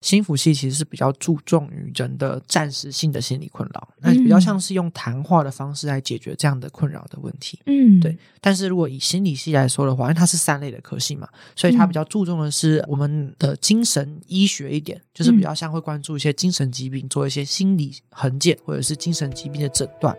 心辅系其实是比较注重于人的暂时性的心理困扰，那比较像是用谈话的方式来解决这样的困扰的问题。嗯，对。但是如果以心理系来说的话，因为它是三类的科系嘛，所以它比较注重的是我们的精神医学一点，就是比较像会关注一些精神疾病，做一些心理横检或者是精神疾病的诊断。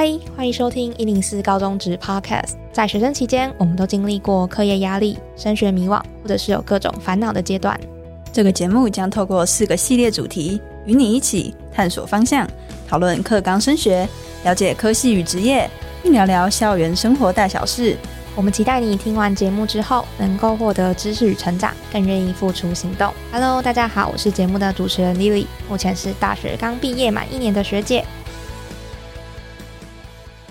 嗨，欢迎收听一零四高中职 Podcast。在学生期间，我们都经历过课业压力、升学迷惘，或者是有各种烦恼的阶段。这个节目将透过四个系列主题，与你一起探索方向，讨论课纲升学，了解科系与职业，并聊聊校园生活大小事。我们期待你听完节目之后，能够获得知识与成长，更愿意付出行动。Hello，大家好，我是节目的主持人 Lily，目前是大学刚毕业满一年的学姐。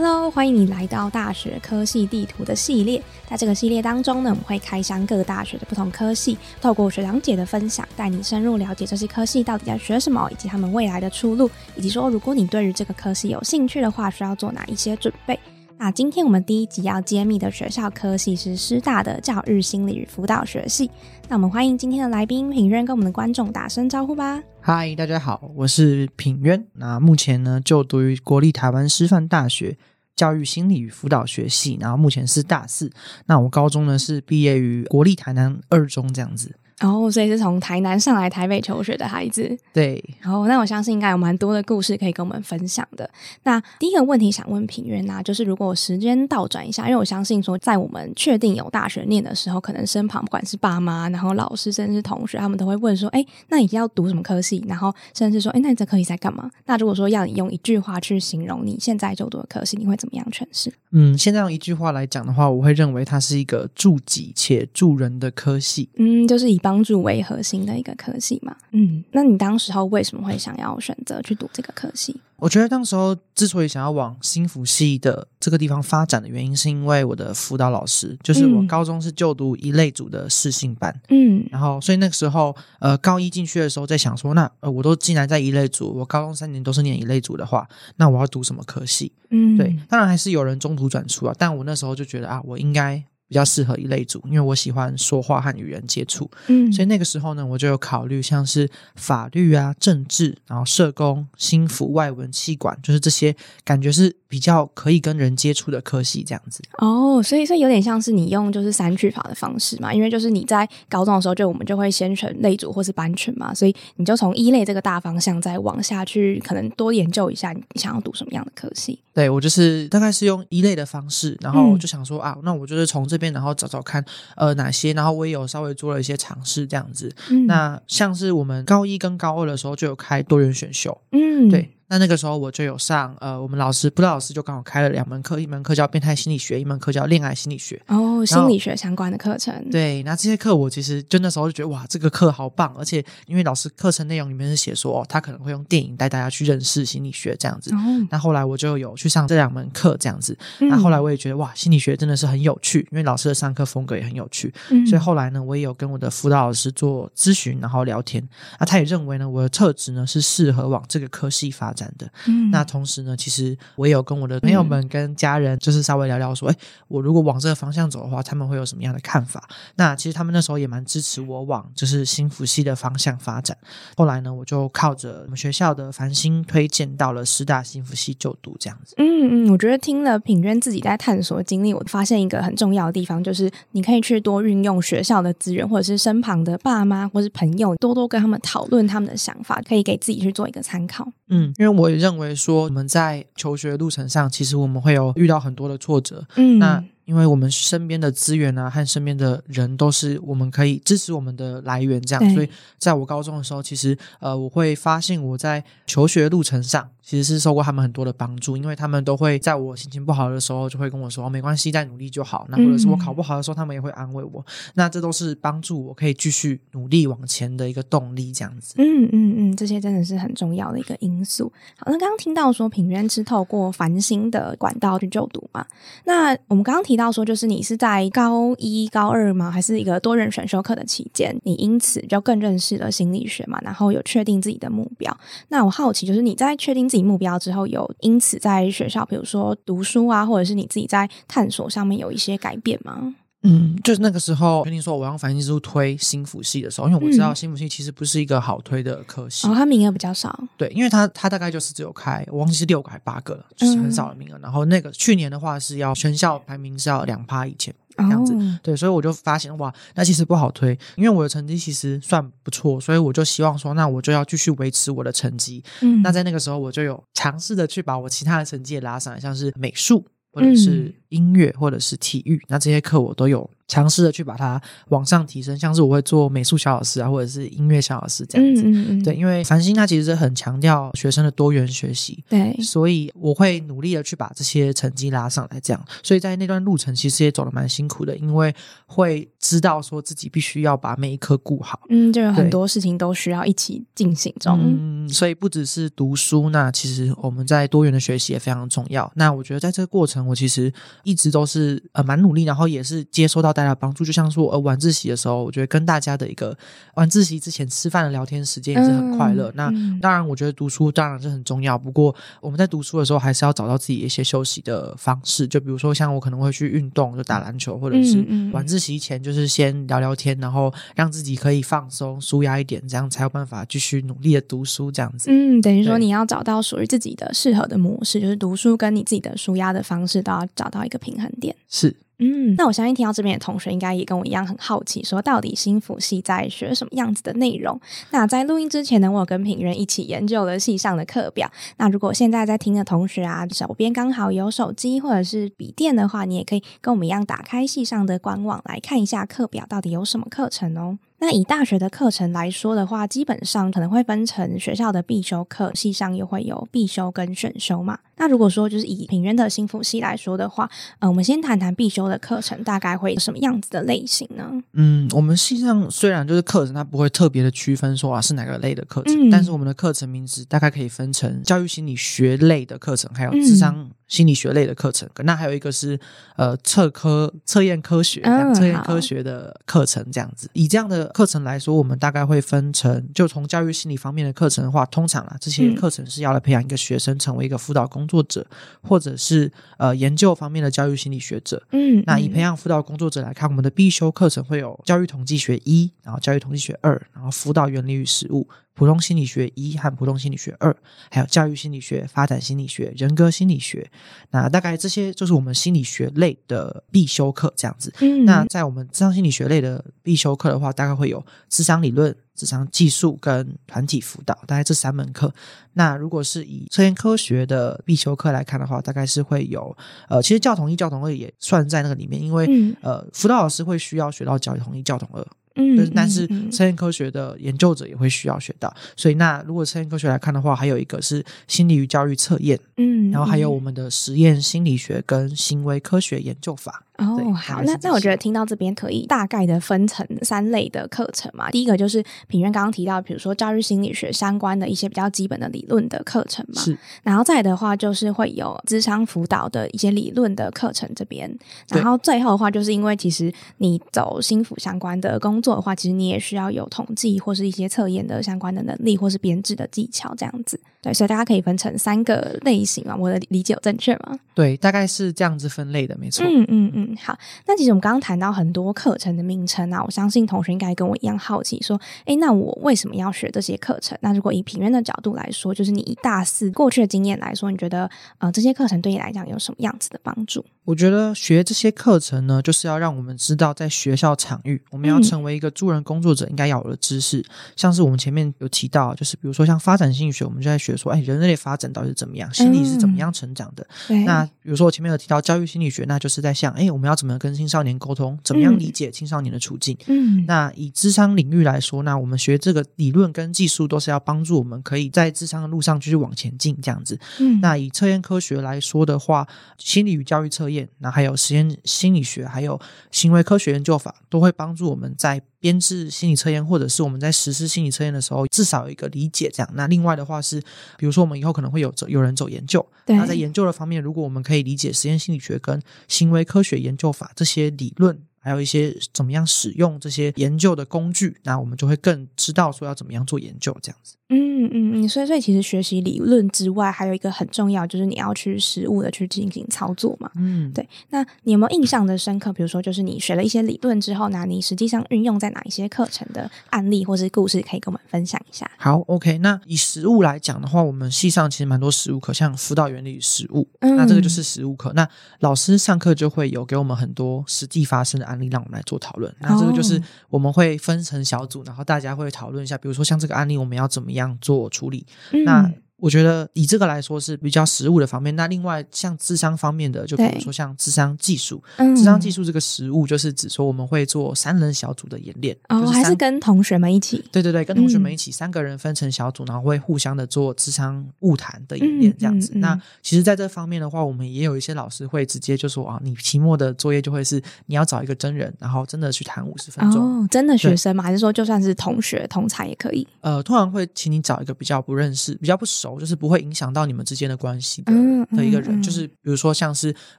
Hello，欢迎你来到大学科系地图的系列。在这个系列当中呢，我们会开箱各大学的不同科系，透过学长姐的分享，带你深入了解这些科系到底在学什么，以及他们未来的出路，以及说如果你对于这个科系有兴趣的话，需要做哪一些准备。那今天我们第一集要揭秘的学校科系是师大的教育心理与辅导学系。那我们欢迎今天的来宾品渊跟我们的观众打声招呼吧。嗨，大家好，我是品渊。那目前呢就读于国立台湾师范大学。教育心理与辅导学系，然后目前是大四。那我高中呢是毕业于国立台南二中这样子。哦，所以是从台南上来台北求学的孩子。对，然后那我相信应该有蛮多的故事可以跟我们分享的。那第一个问题想问品源呐，就是如果时间倒转一下，因为我相信说，在我们确定有大学念的时候，可能身旁不管是爸妈，然后老师，甚至是同学，他们都会问说：“哎，那你要读什么科系？”然后甚至说：“哎，那你这科系在干嘛？”那如果说要你用一句话去形容你现在就读的科系，你会怎么样诠释？嗯，现在用一句话来讲的话，我会认为它是一个助己且助人的科系。嗯，就是以帮助为核心。的一个科系嘛，嗯，那你当时候为什么会想要选择去读这个科系？我觉得当时候之所以想要往新辅系的这个地方发展的原因，是因为我的辅导老师，就是我高中是就读一类组的试性班，嗯，然后所以那个时候，呃，高一进去的时候在想说，那呃，我都进来在一类组，我高中三年都是念一类组的话，那我要读什么科系？嗯，对，当然还是有人中途转出啊，但我那时候就觉得啊，我应该。比较适合一类组，因为我喜欢说话和与人接触，嗯，所以那个时候呢，我就有考虑像是法律啊、政治，然后社工、心服、外文、气管，就是这些感觉是比较可以跟人接触的科系这样子。哦，所以所以有点像是你用就是三句法的方式嘛，因为就是你在高中的时候，就我们就会先选类组或是班群嘛，所以你就从一类这个大方向再往下去，可能多研究一下你想要读什么样的科系。对我就是大概是用一类的方式，然后就想说啊，那我就是从这。边然后找找看，呃，哪些？然后我也有稍微做了一些尝试，这样子。那像是我们高一跟高二的时候就有开多元选修，嗯，对。那那个时候我就有上，呃，我们老师，布道老师就刚好开了两门课，一门课叫变态心理学，一门课叫恋爱心理学。哦，心理学相关的课程。对，那这些课我其实就那时候就觉得，哇，这个课好棒！而且因为老师课程内容里面是写说，哦，他可能会用电影带大家去认识心理学这样子。那后来我就有去上这两门课这样子。那后来我也觉得，哇，心理学真的是很有趣，因为老师的上课风格也很有趣。所以后来呢，我也有跟我的辅导老师做咨询，然后聊天。那他也认为呢，我的特质呢是适合往这个科系发展的。嗯，那。同时呢，其实我也有跟我的朋友们、跟家人，就是稍微聊聊说，哎，我如果往这个方向走的话，他们会有什么样的看法？那其实他们那时候也蛮支持我往就是新福系的方向发展。后来呢，我就靠着我们学校的繁星推荐到了师大新福系就读这样子。嗯嗯，我觉得听了品娟自己在探索经历，我发现一个很重要的地方，就是你可以去多运用学校的资源，或者是身旁的爸妈或是朋友，多多跟他们讨论他们的想法，可以给自己去做一个参考。嗯，因为我也认为说。我们在求学路程上，其实我们会有遇到很多的挫折。嗯，那。因为我们身边的资源啊，和身边的人都是我们可以支持我们的来源，这样。所以，在我高中的时候，其实呃，我会发现我在求学路程上其实是受过他们很多的帮助，因为他们都会在我心情不好的时候，就会跟我说：“没关系，再努力就好。”那或者是我考不好的时候，他们也会安慰我。那这都是帮助我可以继续努力往前的一个动力，这样子。嗯嗯嗯，这些真的是很重要的一个因素。好，那刚刚听到说平渊是透过繁星的管道去就读嘛？那我们刚刚提到说，就是你是在高一、高二吗？还是一个多人选修课的期间，你因此就更认识了心理学嘛？然后有确定自己的目标。那我好奇，就是你在确定自己目标之后，有因此在学校，比如说读书啊，或者是你自己在探索上面有一些改变吗？嗯，就是那个时候跟你说我要反应之路推心辅系的时候，因为我知道心辅系其实不是一个好推的科系，哦，它名额比较少。对，因为它它大概就是只有开，我忘记是六个还八个了，就是很少的名额。然后那个去年的话是要全校排名是要两趴以前这样子，对，所以我就发现哇，那其实不好推，因为我的成绩其实算不错，所以我就希望说，那我就要继续维持我的成绩。嗯，那在那个时候我就有尝试的去把我其他的成绩也拉上来，像是美术或者是音乐或者是体育，那这些课我都有。尝试的去把它往上提升，像是我会做美术小老师啊，或者是音乐小老师这样子。对，因为繁星它其实是很强调学生的多元学习，对，所以我会努力的去把这些成绩拉上来。这样，所以在那段路程其实也走的蛮辛苦的，因为会知道说自己必须要把每一科顾好。嗯，就有很多事情都需要一起进行中。嗯，所以不只是读书，那其实我们在多元的学习也非常重要。那我觉得在这个过程，我其实一直都是呃蛮努力，然后也是接收到。大家帮助，就像说，呃，晚自习的时候，我觉得跟大家的一个晚自习之前吃饭的聊天时间也是很快乐。那当然，我觉得读书当然是很重要。不过我们在读书的时候，还是要找到自己一些休息的方式。就比如说，像我可能会去运动，就打篮球，或者是晚自习前就是先聊聊天，然后让自己可以放松、舒压一点，这样才有办法继续努力的读书。这样子，嗯，等于说你要找到属于自己的适合的模式，就是读书跟你自己的舒压的方式都要找到一个平衡点。是。嗯，那我相信听到这边的同学应该也跟我一样很好奇，说到底新辅系在学什么样子的内容？那在录音之前呢，我有跟品人一起研究了系上的课表。那如果现在在听的同学啊，手边刚好有手机或者是笔电的话，你也可以跟我们一样打开系上的官网来看一下课表到底有什么课程哦。那以大学的课程来说的话，基本上可能会分成学校的必修课，系上又会有必修跟选修嘛。那如果说就是以平原的幸福系来说的话，呃，我们先谈谈必修的课程大概会什么样子的类型呢？嗯，我们系上虽然就是课程它不会特别的区分说啊是哪个类的课程，但是我们的课程名字大概可以分成教育心理学类的课程，还有智商。心理学类的课程，那还有一个是呃测科测验科学测验科学的课程，这样子。以这样的课程来说，我们大概会分成，就从教育心理方面的课程的话，通常啊这些课程是要来培养一个学生成为一个辅导工作者，或者是呃研究方面的教育心理学者。嗯，那以培养辅导工作者来看，我们的必修课程会有教育统计学一，然后教育统计学二，然后辅导原理与实务。普通心理学一和普通心理学二，还有教育心理学、发展心理学、人格心理学，那大概这些就是我们心理学类的必修课这样子。那在我们智商心理学类的必修课的话，大概会有智商理论、智商技术跟团体辅导，大概这三门课。那如果是以测验科学的必修课来看的话，大概是会有呃，其实教统一、教统二也算在那个里面，因为呃，辅导老师会需要学到教育统一、教统二。嗯，但是测验科学的研究者也会需要学到，所以那如果测验科学来看的话，还有一个是心理与教育测验，嗯，然后还有我们的实验心理学跟行为科学研究法。哦，好，那那我觉得听到这边可以大概的分成三类的课程嘛。第一个就是品源刚刚提到，比如说教育心理学相关的一些比较基本的理论的课程嘛。是，然后再的话就是会有智商辅导的一些理论的课程这边。然后最后的话，就是因为其实你走心辅相关的工作的话，其实你也需要有统计或是一些测验的相关的能力，或是编制的技巧这样子。对，所以大家可以分成三个类型嘛。我的理解有正确吗？对，大概是这样子分类的，没错。嗯嗯嗯。好，那其实我们刚刚谈到很多课程的名称啊，我相信同学应该跟我一样好奇，说，哎，那我为什么要学这些课程？那如果以平原的角度来说，就是你以大四过去的经验来说，你觉得呃这些课程对你来讲有什么样子的帮助？我觉得学这些课程呢，就是要让我们知道，在学校场域，我们要成为一个助人工作者应该要有的知识，像是我们前面有提到，就是比如说像发展心理学，我们就在学说，哎，人类发展到底是怎么样，心理是怎么样成长的。那比如说我前面有提到教育心理学，那就是在想，哎，我们要怎么跟青少年沟通，怎么样理解青少年的处境？嗯，那以智商领域来说，那我们学这个理论跟技术，都是要帮助我们可以在智商的路上继续往前进，这样子。嗯，那以测验科学来说的话，心理与教育测验。那还有实验心理学，还有行为科学研究法，都会帮助我们在编制心理测验，或者是我们在实施心理测验的时候，至少有一个理解。这样，那另外的话是，比如说我们以后可能会有走有人走研究，那在研究的方面，如果我们可以理解实验心理学跟行为科学研究法这些理论。还有一些怎么样使用这些研究的工具，那我们就会更知道说要怎么样做研究这样子。嗯嗯嗯，所以所以其实学习理论之外，还有一个很重要，就是你要去实物的去进行操作嘛。嗯，对。那你有没有印象的深刻？比如说，就是你学了一些理论之后，那你实际上运用在哪一些课程的案例或是故事，可以跟我们分享一下？好，OK。那以实物来讲的话，我们系上其实蛮多实物课，像辅导原理实物，那这个就是实物课。那老师上课就会有给我们很多实际发生的案例，让我们来做讨论。那这个就是我们会分成小组，然后大家会讨论一下，比如说像这个案例，我们要怎么样。做处理，那。我觉得以这个来说是比较实物的方面。那另外像智商方面的，就比如说像智商技术，智商技术这个实物就是指说我们会做三人小组的演练，哦，还是跟同学们一起？对对对，跟同学们一起，三个人分成小组，然后会互相的做智商物谈的演练这样子。那其实在这方面的话，我们也有一些老师会直接就说啊，你期末的作业就会是你要找一个真人，然后真的去谈五十分钟。哦，真的学生吗？还是说就算是同学同才也可以？呃，通常会请你找一个比较不认识、比较不熟，就是不会影响。到你们之间的关系的的一个人，就是比如说像是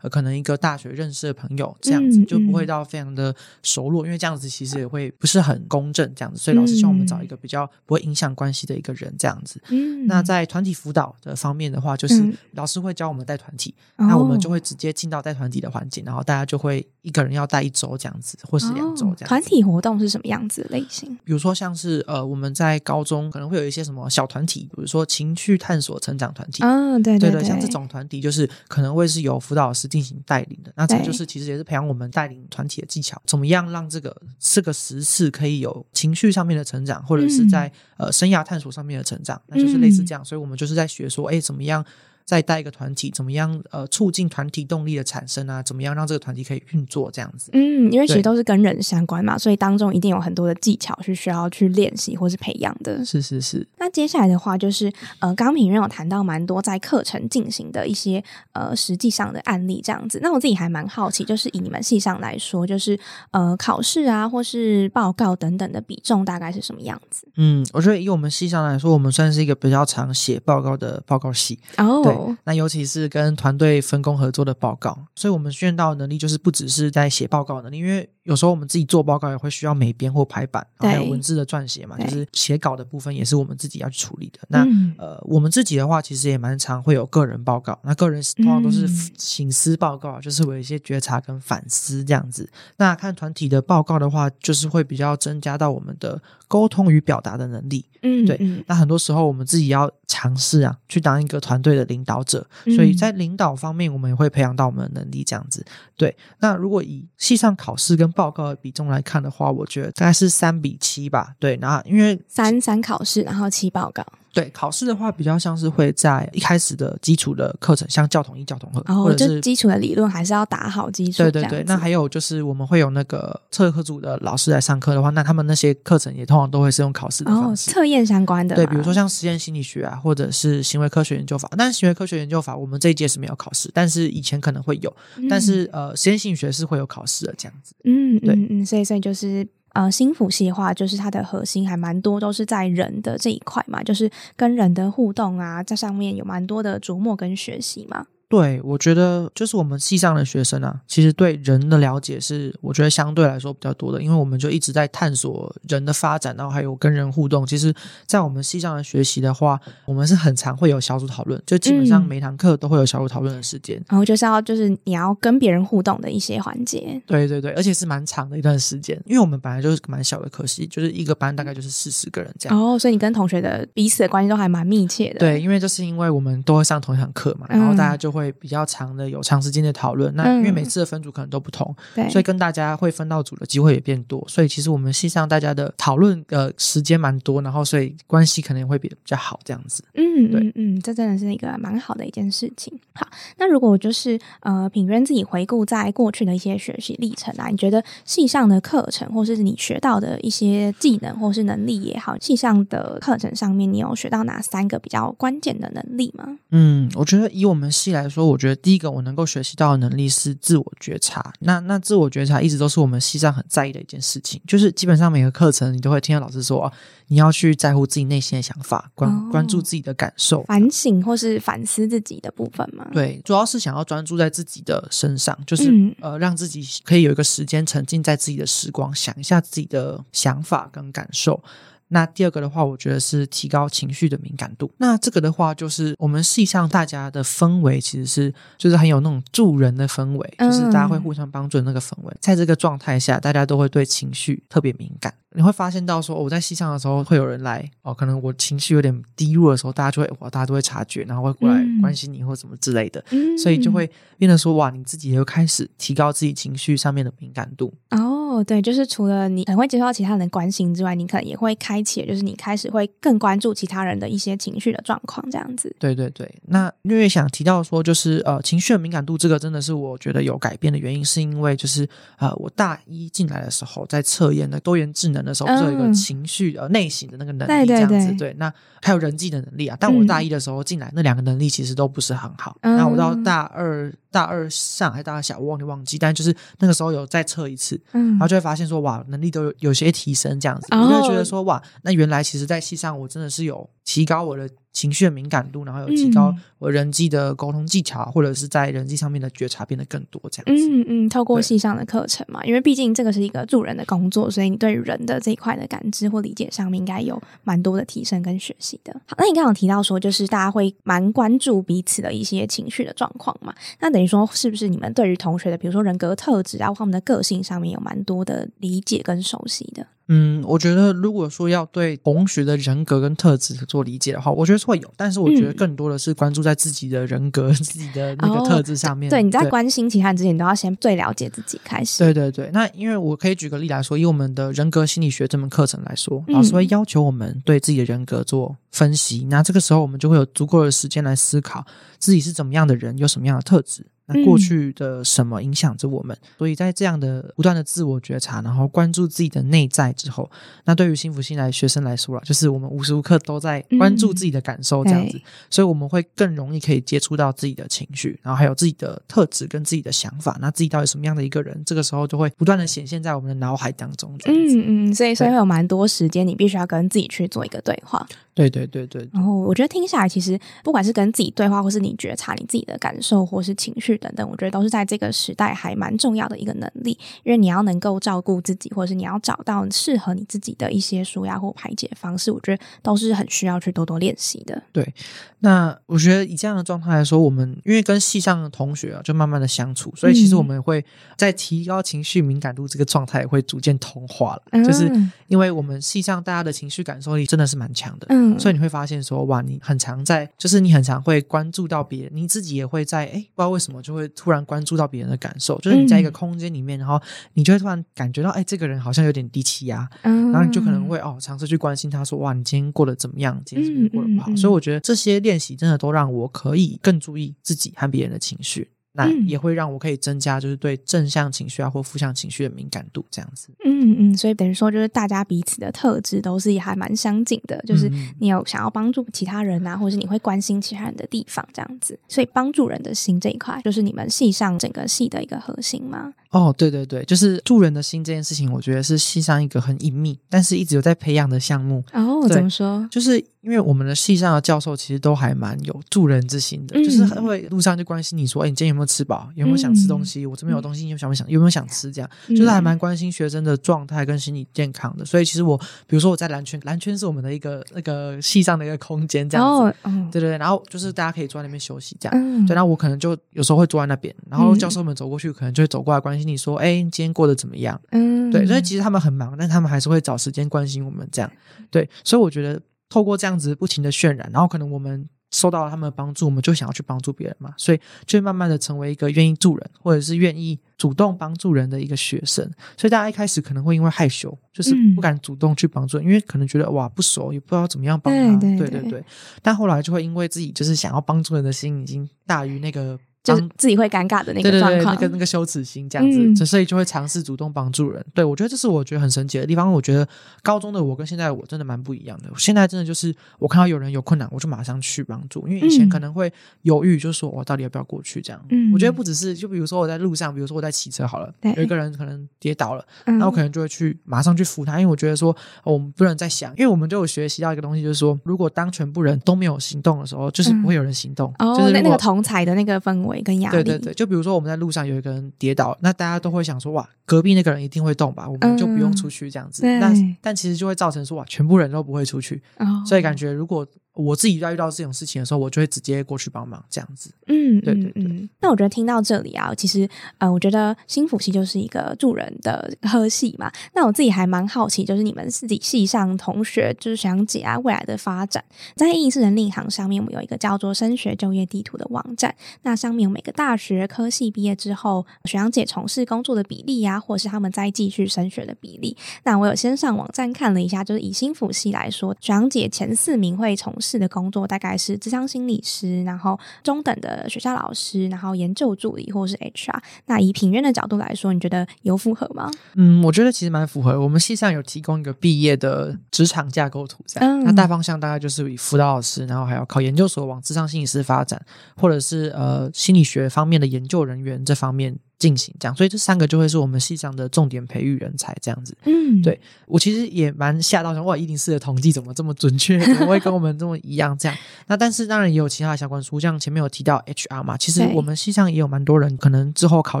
呃，可能一个大学认识的朋友这样子，就不会到非常的熟络，因为这样子其实也会不是很公正这样子，所以老师希望我们找一个比较不会影响关系的一个人这样子。那在团体辅导的方面的话，就是老师会教我们带团体，那我们就会直接进到带团体的环境，然后大家就会一个人要带一周这样子，或是两周这样。团体活动是什么样子类型？比如说像是呃，我们在高中可能会有一些什么小团体，比如说情趣探索成长团体。啊，对对对，像这种团体就是可能会是由辅导老师进行带领的，那这就是其实也是培养我们带领团体的技巧，怎么样让这个这个时事可以有情绪上面的成长，或者是在呃生涯探索上面的成长，那就是类似这样，所以我们就是在学说，哎，怎么样？再带一个团体，怎么样？呃，促进团体动力的产生啊？怎么样让这个团体可以运作？这样子。嗯，因为其实都是跟人相关嘛，所以当中一定有很多的技巧是需要去练习或是培养的。是是是。那接下来的话，就是呃，刚刚品任有谈到蛮多在课程进行的一些呃实际上的案例，这样子。那我自己还蛮好奇，就是以你们系上来说，就是呃考试啊，或是报告等等的比重大概是什么样子？嗯，我觉得以我们系上来说，我们算是一个比较常写报告的报告系。哦。对。那尤其是跟团队分工合作的报告，所以我们训练到的能力就是不只是在写报告能力，因为有时候我们自己做报告也会需要美编或排版，还有文字的撰写嘛，就是写稿的部分也是我们自己要去处理的。那呃，我们自己的话，其实也蛮常会有个人报告，那个人通常都是醒思报告，就是有一些觉察跟反思这样子。那看团体的报告的话，就是会比较增加到我们的沟通与表达的能力。嗯，对。那很多时候我们自己要尝试啊，去当一个团队的领导者，所以在领导方面，我们也会培养到我们的能力。这样子，对。那如果以系上考试跟报告的比重来看的话，我觉得大概是三比七吧。对，那因为三三考试，然后七报告。对考试的话，比较像是会在一开始的基础的课程，像教统一、教统二，或者是基础的理论还是要打好基础。对对对，那还有就是我们会有那个测课组的老师来上课的话，那他们那些课程也通常都会是用考试的方式，测验相关的。对，比如说像实验心理学啊，或者是行为科学研究法。但是行为科学研究法我们这一届是没有考试，但是以前可能会有。但是呃，实验心理学是会有考试的这样子。嗯，对，嗯，所以所以就是。呃，心辅系的话，就是它的核心还蛮多，都是在人的这一块嘛，就是跟人的互动啊，在上面有蛮多的琢磨跟学习嘛。对，我觉得就是我们系上的学生啊，其实对人的了解是我觉得相对来说比较多的，因为我们就一直在探索人的发展，然后还有跟人互动。其实，在我们系上的学习的话，我们是很常会有小组讨论，就基本上每堂课都会有小组讨论的时间。然后就是要就是你要跟别人互动的一些环节。对对对，而且是蛮长的一段时间，因为我们本来就是蛮小的科系，就是一个班大概就是四十个人这样。哦，所以你跟同学的彼此的关系都还蛮密切的。对，因为就是因为我们都会上同一堂课嘛，然后大家就会。会比较长的有长时间的讨论，那因为每次的分组可能都不同，所以跟大家会分到组的机会也变多，所以其实我们系上大家的讨论呃时间蛮多，然后所以关系可能会比比较好这样子。嗯对嗯，这真的是一个蛮好的一件事情。好，那如果就是呃品渊自己回顾在过去的一些学习历程啊，你觉得系上的课程或是你学到的一些技能或是能力也好，系上的课程上面你有学到哪三个比较关键的能力吗？嗯，我觉得以我们系来。说，我觉得第一个我能够学习到的能力是自我觉察。那那自我觉察一直都是我们西藏很在意的一件事情，就是基本上每个课程你都会听到老师说，你要去在乎自己内心的想法，关关注自己的感受，反省或是反思自己的部分嘛。对，主要是想要专注在自己的身上，就是呃，让自己可以有一个时间沉浸在自己的时光，想一下自己的想法跟感受。那第二个的话，我觉得是提高情绪的敏感度。那这个的话，就是我们系上大家的氛围其实是就是很有那种助人的氛围，就是大家会互相帮助的那个氛围。在这个状态下，大家都会对情绪特别敏感。你会发现到说，我在西上的时候，会有人来哦，可能我情绪有点低落的时候，大家就会哇，大家都会察觉，然后会过来关心你或什么之类的，所以就会变得说哇，你自己也会开始提高自己情绪上面的敏感度。哦，对，就是除了你很会接受到其他人的关心之外，你可能也会开启，就是你开始会更关注其他人的一些情绪的状况，这样子。对对对，那因为想提到说，就是呃，情绪的敏感度这个真的是我觉得有改变的原因，是因为就是呃，我大一进来的时候在测验的多元智能的时候，不是有一个。情绪呃内省的那个能力这样子对，那还有人际的能力啊。但我大一的时候进来，那两个能力其实都不是很好。那我到大二大二上还是大二下，我忘记忘记，但就是那个时候有再测一次，然后就会发现说哇，能力都有有些提升这样子。我就觉得说哇，那原来其实，在戏上我真的是有提高我的。情绪的敏感度，然后有提高我人际的沟通技巧，或者是在人际上面的觉察变得更多，这样子。嗯嗯，透过系上的课程嘛，因为毕竟这个是一个助人的工作，所以你对人的这一块的感知或理解上面应该有蛮多的提升跟学习的。好，那你刚刚提到说，就是大家会蛮关注彼此的一些情绪的状况嘛？那等于说，是不是你们对于同学的，比如说人格特质啊，或他们的个性上面有蛮多的理解跟熟悉的？嗯，我觉得如果说要对同学的人格跟特质做理解的话，我觉得会有，但是我觉得更多的是关注在自己的人格、自己的那个特质上面。对，你在关心其他人之前，你都要先最了解自己开始。对对对，那因为我可以举个例来说，以我们的人格心理学这门课程来说，老师会要求我们对自己的人格做分析，那这个时候我们就会有足够的时间来思考自己是怎么样的人，有什么样的特质。那过去的什么影响着我们？所以在这样的不断的自我觉察，然后关注自己的内在之后，那对于幸福心来学生来说了，就是我们无时无刻都在关注自己的感受，这样子，所以我们会更容易可以接触到自己的情绪，然后还有自己的特质跟自己的想法。那自己到底什么样的一个人？这个时候就会不断的显现在我们的脑海当中。嗯嗯，所以所以会有蛮多时间，你必须要跟自己去做一个对话。对对对对。然后我觉得听下来，其实不管是跟自己对话，或是你觉察你自己的感受，或是情绪。等等，我觉得都是在这个时代还蛮重要的一个能力，因为你要能够照顾自己，或者是你要找到适合你自己的一些舒压或排解方式，我觉得都是很需要去多多练习的。对，那我觉得以这样的状态来说，我们因为跟系上的同学啊，就慢慢的相处，所以其实我们会在提高情绪敏感度这个状态会逐渐同化了，就是因为我们系上大家的情绪感受力真的是蛮强的，嗯，所以你会发现说，哇，你很常在，就是你很常会关注到别人，你自己也会在，哎，不知道为什么就。就会突然关注到别人的感受，就是你在一个空间里面，然后你就会突然感觉到，哎，这个人好像有点低气压，然后你就可能会哦，尝试去关心他，说，哇，你今天过得怎么样？今天是不是过得不好？所以我觉得这些练习真的都让我可以更注意自己和别人的情绪。那也会让我可以增加，就是对正向情绪啊或负向情绪的敏感度，这样子。嗯嗯，所以等于说，就是大家彼此的特质都是还蛮相近的，就是你有想要帮助其他人啊，或者是你会关心其他人的地方，这样子。所以帮助人的心这一块，就是你们系上整个系的一个核心吗？哦，对对对，就是助人的心这件事情，我觉得是系上一个很隐秘，但是一直有在培养的项目。哦，怎么说？就是因为我们的系上的教授其实都还蛮有助人之心的，就是会路上就关心你说，哎，你今天有没有吃饱？有没有想吃东西？我这边有东西，你有想不想？有没有想吃？这样就是还蛮关心学生的状态跟心理健康的。所以其实我，比如说我在蓝圈，蓝圈是我们的一个那个系上的一个空间，这样子。对对对，然后就是大家可以坐在那边休息，这样。对，然后我可能就有时候会坐在那边，然后教授们走过去，可能就会走过来关心。你说，哎，今天过得怎么样？嗯，对，所以其实他们很忙，但他们还是会找时间关心我们这样。对，所以我觉得透过这样子不停的渲染，然后可能我们受到了他们的帮助，我们就想要去帮助别人嘛，所以就慢慢的成为一个愿意助人或者是愿意主动帮助人的一个学生。所以大家一开始可能会因为害羞，就是不敢主动去帮助，因为可能觉得哇不熟，也不知道怎么样帮他。对对对。但后来就会因为自己就是想要帮助人的心已经大于那个。就是自己会尴尬的那个状况，那个那个羞耻心这样子，所以就会尝试主动帮助人。对我觉得这是我觉得很神奇的地方。我觉得高中的我跟现在我真的蛮不一样的。现在真的就是我看到有人有困难，我就马上去帮助。因为以前可能会犹豫，就说我到底要不要过去这样。我觉得不只是就比如说我在路上，比如说我在骑车好了，有一个人可能跌倒了，那我可能就会去马上去扶他，因为我觉得说我们不能再想，因为我们就有学习到一个东西，就是说如果当全部人都没有行动的时候，就是不会有人行动。就是那个同才的那个氛围跟压力。对对对，就比如说我们在路上有一个人跌倒，那大家都会想说哇，隔壁那个人一定会动吧，我们就不用出去这样子。那但其实就会造成说哇，全部人都不会出去，所以感觉如果。我自己在遇到这种事情的时候，我就会直接过去帮忙，这样子。嗯，对对对。那我觉得听到这里啊，其实呃，我觉得新辅系就是一个助人的科系嘛。那我自己还蛮好奇，就是你们自己系上同学，就是学长姐啊，未来的发展，在应试人力行上面，我们有一个叫做升学就业地图的网站。那上面有每个大学科系毕业之后，学长姐从事工作的比例呀，或是他们再继续升学的比例。那我有先上网站看了一下，就是以新辅系来说，学长姐前四名会从事的工作大概是智商心理师，然后中等的学校老师，然后研究助理或者是 HR。那以品院的角度来说，你觉得有符合吗？嗯，我觉得其实蛮符合。我们系上有提供一个毕业的职场架构图，在，嗯。那大方向大概就是以辅导老师，然后还要考研究所往智商心理师发展，或者是呃心理学方面的研究人员这方面。进行这样，所以这三个就会是我们系上的重点培育人才这样子。嗯，对我其实也蛮吓到，想哇，一零四的统计怎么这么准确，怎么会跟我们这么一样？这样，那但是当然也有其他的相关书，像前面有提到 HR 嘛，其实我们系上也有蛮多人可能之后考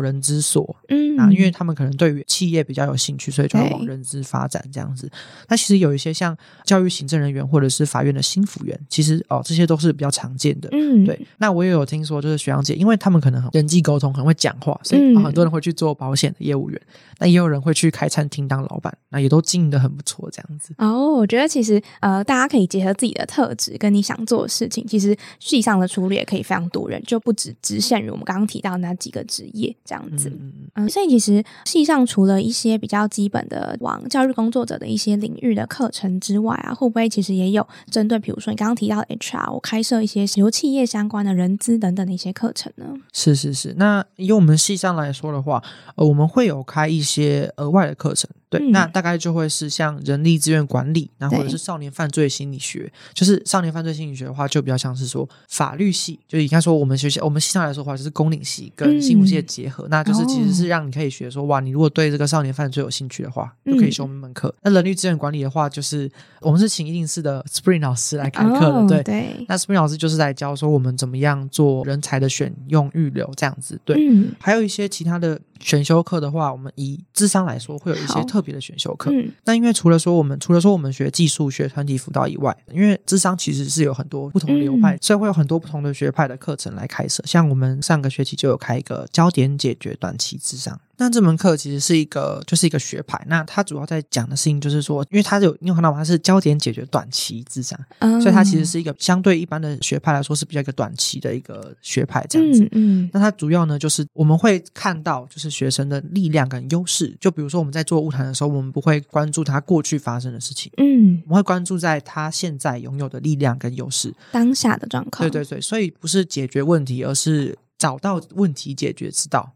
人资所，嗯，啊，因为他们可能对于企业比较有兴趣，所以就会往人资发展这样子。那其实有一些像教育行政人员或者是法院的新辅员，其实哦，这些都是比较常见的。嗯，对。那我也有听说，就是学长姐，因为他们可能人际沟通很会讲话，所以。很多人会去做保险的业务员，那也有人会去开餐厅当老板，那也都经营的很不错，这样子。哦，我觉得其实呃，大家可以结合自己的特质跟你想做的事情，其实系上的出路也可以非常多人，就不只只限于我们刚刚提到那几个职业这样子。嗯，所以其实系上除了一些比较基本的往教育工作者的一些领域的课程之外啊，会不会其实也有针对，比如说你刚刚提到 HR，我开设一些由企业相关的人资等等的一些课程呢？是是是，那以我们系上来说的话，呃，我们会有开一些一些额外的课程。对，那大概就会是像人力资源管理，那或者是少年犯罪心理学。就是少年犯罪心理学的话，就比较像是说法律系，就应该说我们学校我们系上来说的话，就是公领系跟新闻系的结合。那就是其实是让你可以学说，哇，你如果对这个少年犯罪有兴趣的话，就可以修门课。那人力资源管理的话，就是我们是请一定式的 Spring 老师来开课的。对，那 Spring 老师就是来教说我们怎么样做人才的选用预留这样子。对，还有一些其他的选修课的话，我们以智商来说，会有一些特。特别的选修课，那因为除了说我们除了说我们学技术、学团体辅导以外，因为智商其实是有很多不同流派，所以会有很多不同的学派的课程来开设。像我们上个学期就有开一个焦点解决短期智商。那这门课其实是一个，就是一个学派。那它主要在讲的事情就是说，因为它有你有看到吗？它是焦点解决短期智商，所以它其实是一个相对一般的学派来说是比较一个短期的一个学派这样子。嗯，那它主要呢就是我们会看到就是学生的力量跟优势。就比如说我们在做物谈的时候，我们不会关注他过去发生的事情，嗯，我们会关注在他现在拥有的力量跟优势，当下的状况。对对对，所以不是解决问题，而是找到问题解决之道。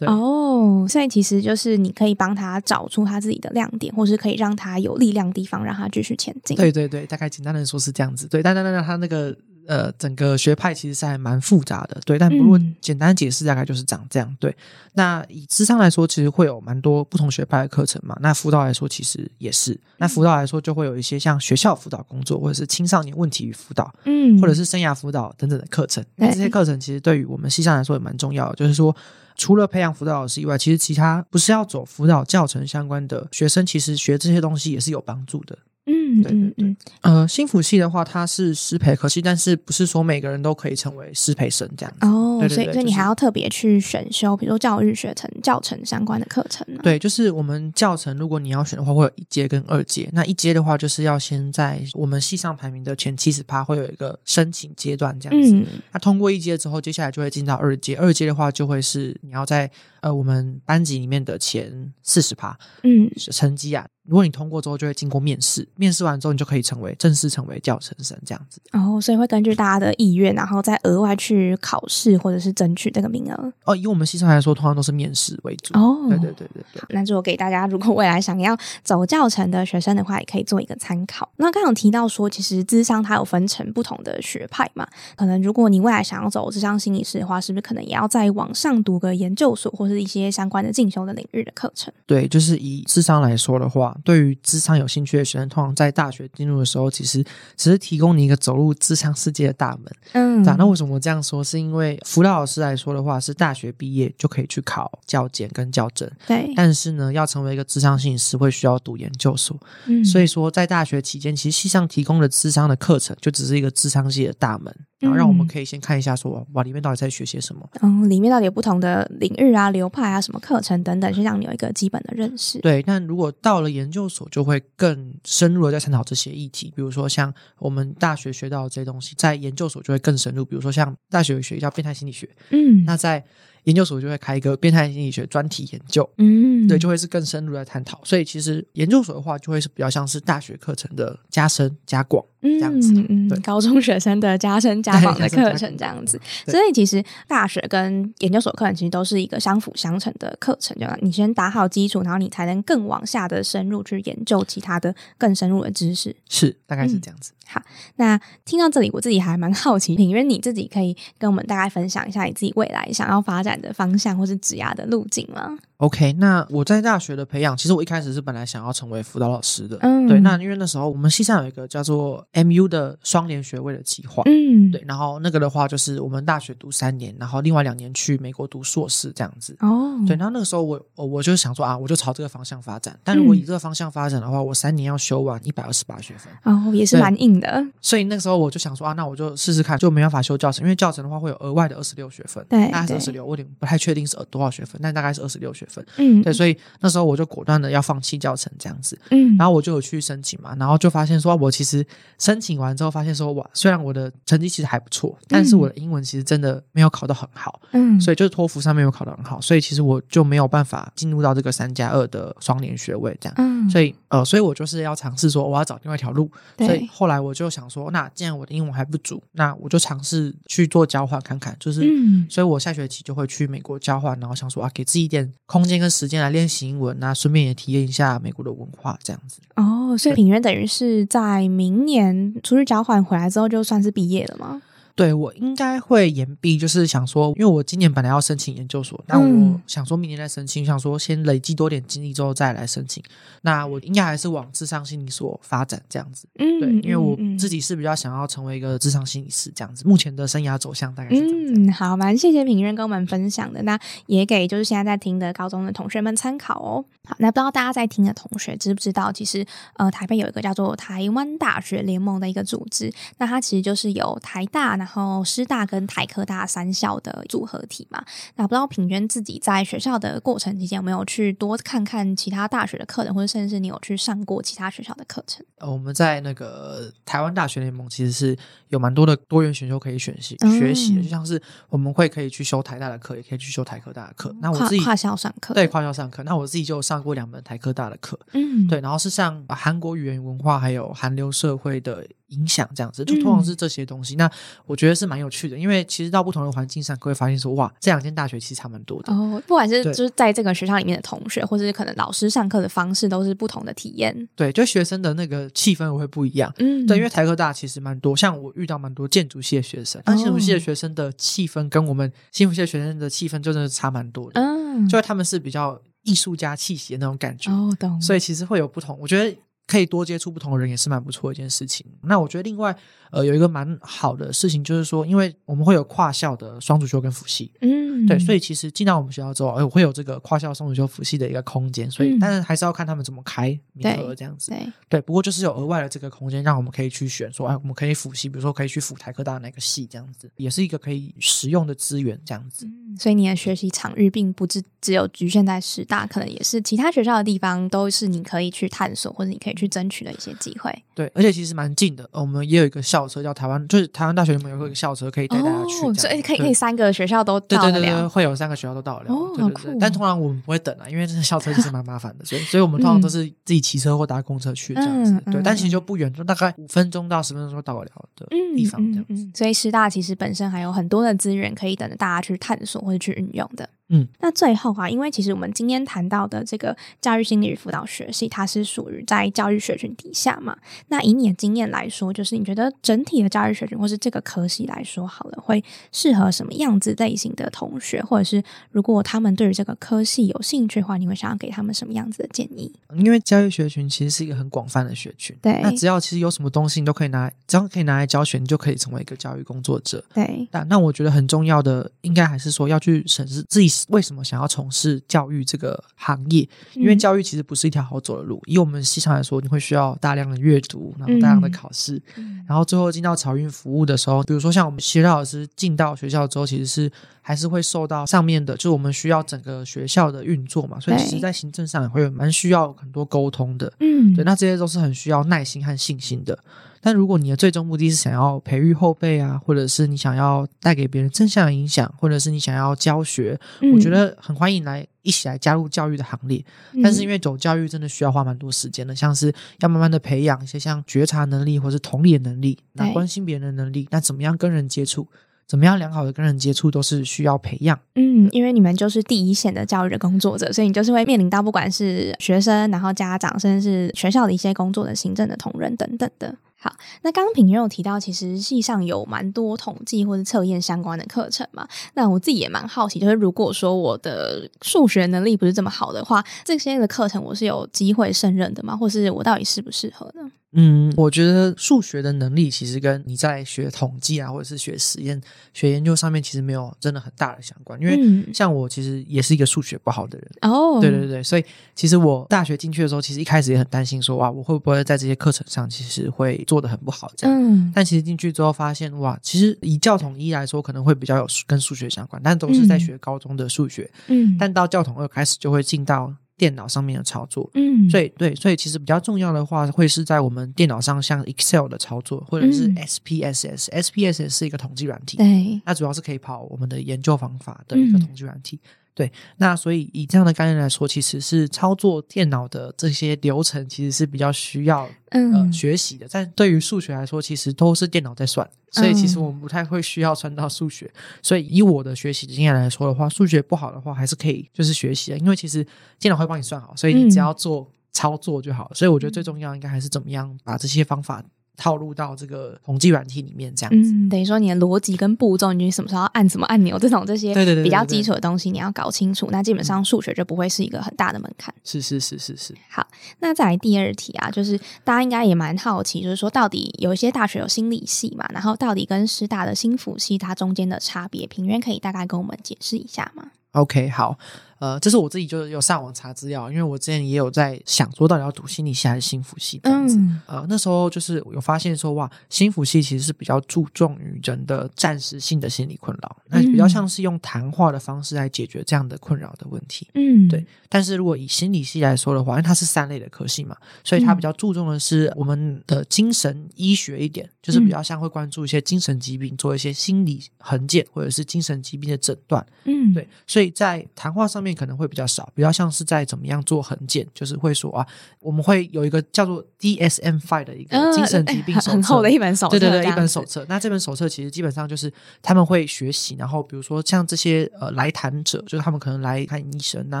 哦，所以其实就是你可以帮他找出他自己的亮点，或是可以让他有力量的地方，让他继续前进。对对对，大概简单的说是这样子。对，但但但他那个呃，整个学派其实是还蛮复杂的。对，但不过简单解释大概就是长这样。对，那以智商来说，其实会有蛮多不同学派的课程嘛。那辅导来说，其实也是。那辅导来说，就会有一些像学校辅导工作，或者是青少年问题与辅导，嗯，或者是生涯辅导等等的课程。那这些课程其实对于我们西上来说也蛮重要的，就是说。除了培养辅导老师以外，其实其他不是要走辅导教程相关的学生，其实学这些东西也是有帮助的。嗯，对对对。呃，新辅系的话，它是师培科系，但是不是说每个人都可以成为师培生这样子。哦，所以所以你还要特别去选修，比如说教育学程、教程相关的课程。对，就是我们教程，如果你要选的话，会有一阶跟二阶。那一阶的话，就是要先在我们系上排名的前七十趴，会有一个申请阶段这样子。那通过一阶之后，接下来就会进到二阶。二阶的话，就会是你要在呃我们班级里面的前四十趴，嗯，成绩啊。如果你通过之后，就会经过面试，面试完之后，你就可以成为正式成为教程生这样子。哦，所以会根据大家的意愿，然后再额外去考试或者是争取这个名额。哦，以我们西上来说，通常都是面试为主。哦，对对对对对。那如果给大家，如果未来想要走教程的学生的话，也可以做一个参考。那刚刚提到说，其实智商它有分成不同的学派嘛？可能如果你未来想要走智商心理师的话，是不是可能也要在网上读个研究所，或是一些相关的进修的领域的课程？对，就是以智商来说的话，对于智商有兴趣的学生，通常在大学进入的时候，其实只是提供你一个走入智商世界的大门。嗯，那为什么我这样说？是因为辅导老师来说的话，是大学毕业就可以去考教检跟教证。对，但是呢，要成为一个智商心理师，会需要读研究所。嗯，所以说在大学期间，其实系上提供的智商的课程，就只是一个智商系的大门。然后让我们可以先看一下，说哇，里面到底在学些什么？嗯，里面到底有不同的领域啊、流派啊、什么课程等等，是让你有一个基本的认识。对，但如果到了研究所，就会更深入的在探讨这些议题。比如说像我们大学学到的这些东西，在研究所就会更深入。比如说像大学有学叫变态心理学，嗯，那在。研究所就会开一个变态心理学专题研究，嗯，对，就会是更深入的探讨。所以其实研究所的话，就会是比较像是大学课程的加深加广这样子，嗯，对，高中学生的加深加广的课程这样子。所以其实大学跟研究所课程其实都是一个相辅相成的课程，就你先打好基础，然后你才能更往下的深入去研究其他的更深入的知识。是，大概是这样子。好，那听到这里，我自己还蛮好奇，因为你自己可以跟我们大概分享一下你自己未来想要发展的方向，或是指压的路径吗？？OK，那我在大学的培养，其实我一开始是本来想要成为辅导老师的，嗯，对。那因为那时候我们系上有一个叫做 MU 的双联学位的计划，嗯，对。然后那个的话，就是我们大学读三年，然后另外两年去美国读硕士这样子。哦，对。然后那个时候我我我就想说啊，我就朝这个方向发展。但如果以这个方向发展的话，我三年要修完一百二十八学分，哦，也是蛮硬的。所以那个时候我就想说啊，那我就试试看，就没办法修教程，因为教程的话会有额外的二十六学分，对，大概是二十六，我有点不太确定是多少学分，但大概是二十六学分。嗯，对，所以。那时候我就果断的要放弃教程这样子，嗯，然后我就有去申请嘛，然后就发现说，我其实申请完之后发现说，哇，虽然我的成绩其实还不错，但是我的英文其实真的没有考得很好，嗯，所以就是托福上面没有考得很好，所以其实我就没有办法进入到这个三加二的双联学位这样，嗯，所以呃，所以我就是要尝试说我要找另外一条路，所以后来我就想说，那既然我的英文还不足，那我就尝试去做交换看看，就是，嗯。所以我下学期就会去美国交换，然后想说啊，给自己一点空间跟时间来练。练习英文，那顺便也体验一下美国的文化，这样子。哦，所以品源等于是在明年出去交换回来之后，就算是毕业了吗？对我应该会延毕，就是想说，因为我今年本来要申请研究所，那我想说明年再申请，想说先累积多点经历之后再来申请。那我应该还是往智商心理所发展这样子。嗯，对，因为我自己是比较想要成为一个智商心理师这样子。目前的生涯走向大概是嗯，好，蛮谢谢品任跟我们分享的，那也给就是现在在听的高中的同学们参考哦。好，那不知道大家在听的同学知不知道，其实呃，台北有一个叫做台湾大学联盟的一个组织，那它其实就是有台大呢。然后师大跟台科大三校的组合体嘛，那不知道品娟自己在学校的过程期间有没有去多看看其他大学的课程，或者甚至是你有去上过其他学校的课程？呃，我们在那个台湾大学联盟其实是有蛮多的多元选修可以选习学习的，就像是我们会可以去修台大的课，也可以去修台科大的课。那我自己跨校上课，对跨校上课。那我自己就上过两门台科大的课，嗯，对，然后是上韩国语言文化还有韩流社会的。影响这样子，就通常是这些东西。那我觉得是蛮有趣的，因为其实到不同的环境上，会发现说，哇，这两间大学其实差蛮多的。哦，不管是就是在这个学校里面的同学，或者是可能老师上课的方式，都是不同的体验。对，就学生的那个气氛会不一样。嗯，对，因为台科大其实蛮多，像我遇到蛮多建筑系的学生，但建筑系的学生的气氛跟我们幸福系的学生的气氛，就真的差蛮多的。嗯，就他们是比较艺术家气息的那种感觉。哦，懂。所以其实会有不同，我觉得。可以多接触不同的人也是蛮不错的一件事情。那我觉得另外呃有一个蛮好的事情就是说，因为我们会有跨校的双主修跟辅系，嗯，对，所以其实进到我们学校之后，哎，我会有这个跨校双主修辅系的一个空间。所以，但是还是要看他们怎么开名额这样子。对，对。不过就是有额外的这个空间，让我们可以去选说，哎，我们可以辅系，比如说可以去辅台科大哪个系这样子，也是一个可以使用的资源这样子。嗯，所以你的学习场域并不只只有局限在师大，可能也是其他学校的地方都是你可以去探索或者你可以。去争取的一些机会。对，而且其实蛮近的，我们也有一个校车叫台湾，就是台湾大学里面有一个校车可以带大家去，所以可以可以三个学校都对对对对，会有三个学校都到了，对对对。但通常我们不会等啊，因为这校车其实蛮麻烦的，所以所以我们通常都是自己骑车或搭公车去这样子。对，但其实就不远，就大概五分钟到十分钟就到得了的地方这样子。所以师大其实本身还有很多的资源可以等着大家去探索或者去运用的。嗯，那最后啊，因为其实我们今天谈到的这个教育心理与辅导学系，它是属于在教育学群底下嘛。那以你的经验来说，就是你觉得整体的教育学群或是这个科系来说，好了，会适合什么样子类型的同学，或者是如果他们对于这个科系有兴趣的话，你会想要给他们什么样子的建议？因为教育学群其实是一个很广泛的学群，对。那只要其实有什么东西，你都可以拿，只要可以拿来教学，你就可以成为一个教育工作者。对。那那我觉得很重要的，应该还是说要去审视自己为什么想要从从事教育这个行业，因为教育其实不是一条好走的路。以我们西常来说，你会需要大量的阅读，然后大量的考试，然后最后进到草运服务的时候，比如说像我们学校老师进到学校之后，其实是还是会受到上面的，就是我们需要整个学校的运作嘛，所以其实在行政上也会蛮需要很多沟通的。嗯，对，那这些都是很需要耐心和信心的。但如果你的最终目的是想要培育后辈啊，或者是你想要带给别人正向的影响，或者是你想要教学，我觉得很欢迎来一起来加入教育的行列。但是因为走教育真的需要花蛮多时间的，像是要慢慢的培养一些像觉察能力或是同理的能力，那关心别人的能力，那怎么样跟人接触，怎么样良好的跟人接触，都是需要培养。嗯，因为你们就是第一线的教育的工作者，所以你就是会面临到不管是学生，然后家长，甚至是学校的一些工作的行政的同仁等等的。好，那刚刚品有提到，其实系上有蛮多统计或者测验相关的课程嘛。那我自己也蛮好奇，就是如果说我的数学能力不是这么好的话，这些的课程我是有机会胜任的吗？或是我到底适不适合呢？嗯，我觉得数学的能力其实跟你在学统计啊，或者是学实验、学研究上面其实没有真的很大的相关。因为像我其实也是一个数学不好的人哦，对对对，所以其实我大学进去的时候，其实一开始也很担心说哇，我会不会在这些课程上其实会做的很不好这样。嗯，但其实进去之后发现哇，其实以教统一来说可能会比较有跟数学相关，但都是在学高中的数学。嗯，但到教统二开始就会进到。电脑上面的操作，嗯，所以对，所以其实比较重要的话，会是在我们电脑上像 Excel 的操作，或者是 SPSS，SPSS 是一个统计软体，对，它主要是可以跑我们的研究方法的一个统计软体。对，那所以以这样的概念来说，其实是操作电脑的这些流程，其实是比较需要呃学习的。但对于数学来说，其实都是电脑在算，所以其实我们不太会需要算到数学。所以以我的学习经验来说的话，数学不好的话，还是可以就是学习的，因为其实电脑会帮你算好，所以你只要做操作就好。所以我觉得最重要应该还是怎么样把这些方法。套入到这个统计软体里面，这样子，等于说你的逻辑跟步骤，你什么时候要按什么按钮，这种这些对对对比较基础的东西，你要搞清楚。那基本上数学就不会是一个很大的门槛。是是是是是。好，那再来第二题啊，就是大家应该也蛮好奇，就是说到底有一些大学有心理系嘛，然后到底跟师大的心辅系它中间的差别，平原可以大概跟我们解释一下吗？OK，好。呃，这是我自己就有上网查资料，因为我之前也有在想说，到底要读心理系还是心辅系这样子。呃，那时候就是有发现说，哇，心辅系其实是比较注重于人的暂时性的心理困扰，那比较像是用谈话的方式来解决这样的困扰的问题。嗯，对。但是如果以心理系来说的话，因为它是三类的科系嘛，所以它比较注重的是我们的精神医学一点，就是比较像会关注一些精神疾病，做一些心理横检或者是精神疾病的诊断。嗯，对。所以在谈话上面可能会比较少，比较像是在怎么样做横检，就是会说啊，我们会有一个叫做 DSM Five 的一个精神疾病手册，很厚的一本手册，对对对，一本手册。那这本手册其实基本上就是他们会学习，然后比如说像这些呃来谈者，就是他们可能来看医生那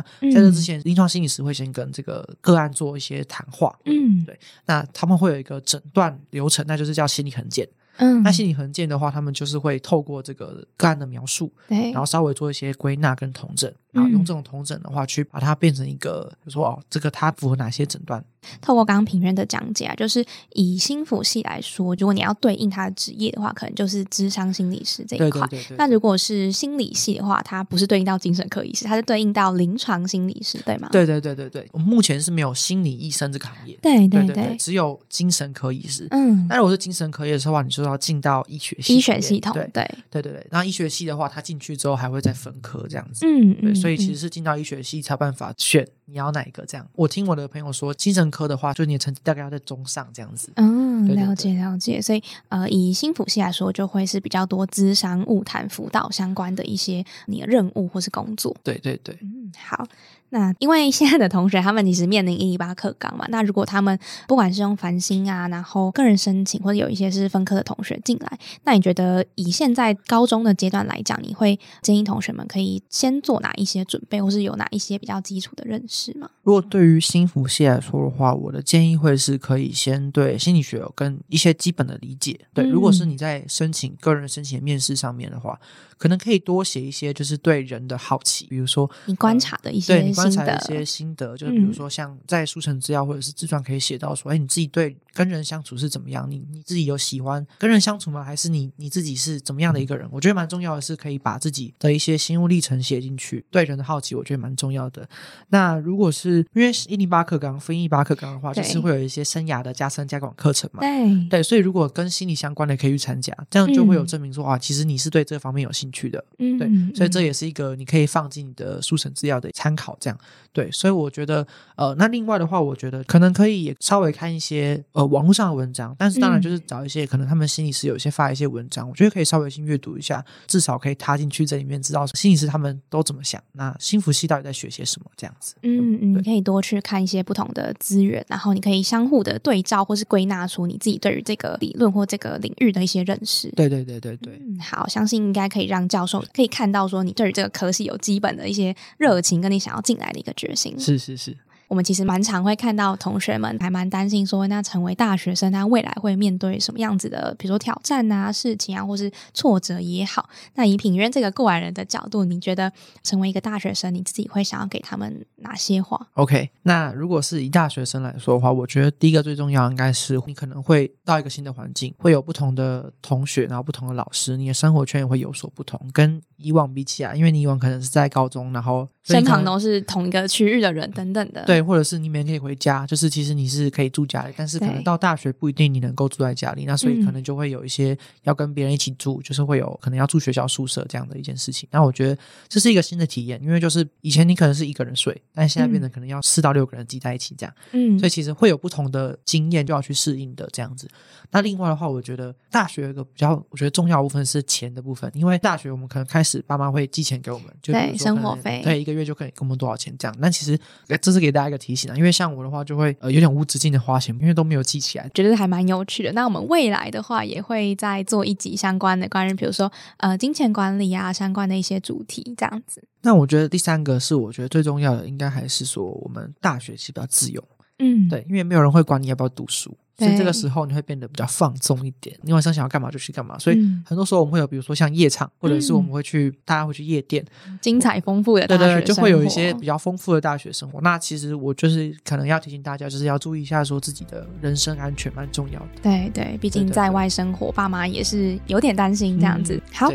在这之前，临床心理师会先跟这个个案做一些谈话，嗯，对。那他们会有一个诊断流程，那就是叫心理横检。嗯，那心理横件的话，他们就是会透过这个个案的描述，对，然后稍微做一些归纳跟统整，然后用这种同诊的话，去把它变成一个，就说哦，这个它符合哪些诊断。透过刚刚平原的讲解啊，就是以心辅系来说，如果你要对应他的职业的话，可能就是智商心理师这一块。那如果是心理系的话，它不是对应到精神科医师，它是对应到临床心理师，对吗？对对对对对，我们目前是没有心理医生这个行业，对对对，只有精神科医师。嗯，那如果是精神科医师的话，你就要进到医学系医学系统。对对对对对，然后医学系的话，他进去之后还会再分科这样子。嗯嗯，所以其实是进到医学系才有办法选你要哪一个这样。我听我的朋友说，精神科的话，就你的成绩大概要在中上这样子。嗯，了解了解。所以呃，以新辅系来说，就会是比较多资商、物谈、辅导相关的一些你的任务或是工作。对对对，嗯，好。那因为现在的同学他们其实面临一零八课纲嘛，那如果他们不管是用繁星啊，然后个人申请，或者有一些是分科的同学进来，那你觉得以现在高中的阶段来讲，你会建议同学们可以先做哪一些准备，或是有哪一些比较基础的认识吗？如果对于新辅系来说的话，我的建议会是可以先对心理学有跟一些基本的理解。对，如果是你在申请个人申请面试上面的话。可能可以多写一些，就是对人的好奇，比如说你观察的一些，观察一些心得，就是比如说像在书城资料或者是自传可以写到说，哎，你自己对跟人相处是怎么样？你你自己有喜欢跟人相处吗？还是你你自己是怎么样的一个人？我觉得蛮重要的是可以把自己的一些心路历程写进去，对人的好奇，我觉得蛮重要的。那如果是因为一零八课纲分一八课纲的话，就是会有一些生涯的加深加广课程嘛，对对，所以如果跟心理相关的可以去参加，这样就会有证明说啊，其实你是对这方面有兴趣的，嗯，对。所以这也是一个你可以放进你的书城资料的参考，这样对。所以我觉得，呃，那另外的话，我觉得可能可以也稍微看一些呃网络上的文章，但是当然就是找一些可能他们心理师有一些发一些文章，我觉得可以稍微先阅读一下，至少可以踏进去这里面，知道心理师他们都怎么想，那心服系到底在学些什么这样子。嗯嗯，可以多去看一些不同的资源，然后你可以相互的对照，或是归纳出你自己对于这个理论或这个领域的一些认识。对对对对对，嗯，好，相信应该可以让教授可以。看到说你对于这个科系有基本的一些热情，跟你想要进来的一个决心，是是是。我们其实蛮常会看到同学们还蛮担心说，那成为大学生，他未来会面对什么样子的，比如说挑战啊、事情啊，或是挫折也好。那以品渊这个过来人的角度，你觉得成为一个大学生，你自己会想要给他们哪些话？OK，那如果是以大学生来说的话，我觉得第一个最重要应该是你可能会到一个新的环境，会有不同的同学，然后不同的老师，你的生活圈也会有所不同，跟以往比起来，因为你以往可能是在高中，然后身旁都是同一个区域的人等等的，对。或者是你每天可以回家，就是其实你是可以住家里，但是可能到大学不一定你能够住在家里，那所以可能就会有一些要跟别人一起住，就是会有可能要住学校宿舍这样的一件事情。那我觉得这是一个新的体验，因为就是以前你可能是一个人睡，但现在变得可能要四到六个人挤在一起这样，嗯，所以其实会有不同的经验就要去适应的这样子。那另外的话，我觉得大学有一个比较我觉得重要部分是钱的部分，因为大学我们可能开始爸妈会寄钱给我们，就对生活费，对一个月就可以给我们多少钱这样。那其实这是给大家一个提醒啊，因为像我的话就会呃有点无止境的花钱，因为都没有记起来，觉得还蛮有趣的。那我们未来的话也会再做一集相关的关于比如说呃金钱管理啊相关的一些主题这样子。那我觉得第三个是我觉得最重要的，应该还是说我们大学是比较自由，嗯，对，因为没有人会管你要不要读书。所以这个时候你会变得比较放纵一点，你晚上想要干嘛就去干嘛。所以很多时候我们会有，比如说像夜场，或者是我们会去，大家会去夜店，精彩丰富的对对，就会有一些比较丰富的大学生活。那其实我就是可能要提醒大家，就是要注意一下，说自己的人身安全蛮重要的。对对，毕竟在外生活，爸妈也是有点担心这样子。好。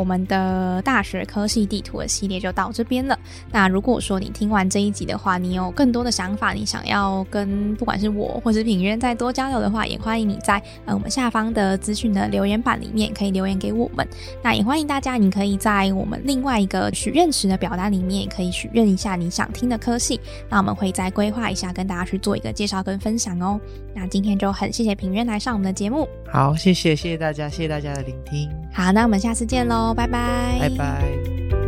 我们的大学科系地图的系列就到这边了。那如果说你听完这一集的话，你有更多的想法，你想要跟不管是我或是品渊再多交流的话，也欢迎你在呃我们下方的资讯的留言板里面可以留言给我们。那也欢迎大家，你可以在我们另外一个许愿池的表单里面，也可以许愿一下你想听的科系。那我们会再规划一下，跟大家去做一个介绍跟分享哦。那今天就很谢谢品渊来上我们的节目。好，谢谢谢谢大家，谢谢大家的聆听。好，那我们下次见拜拜。拜拜。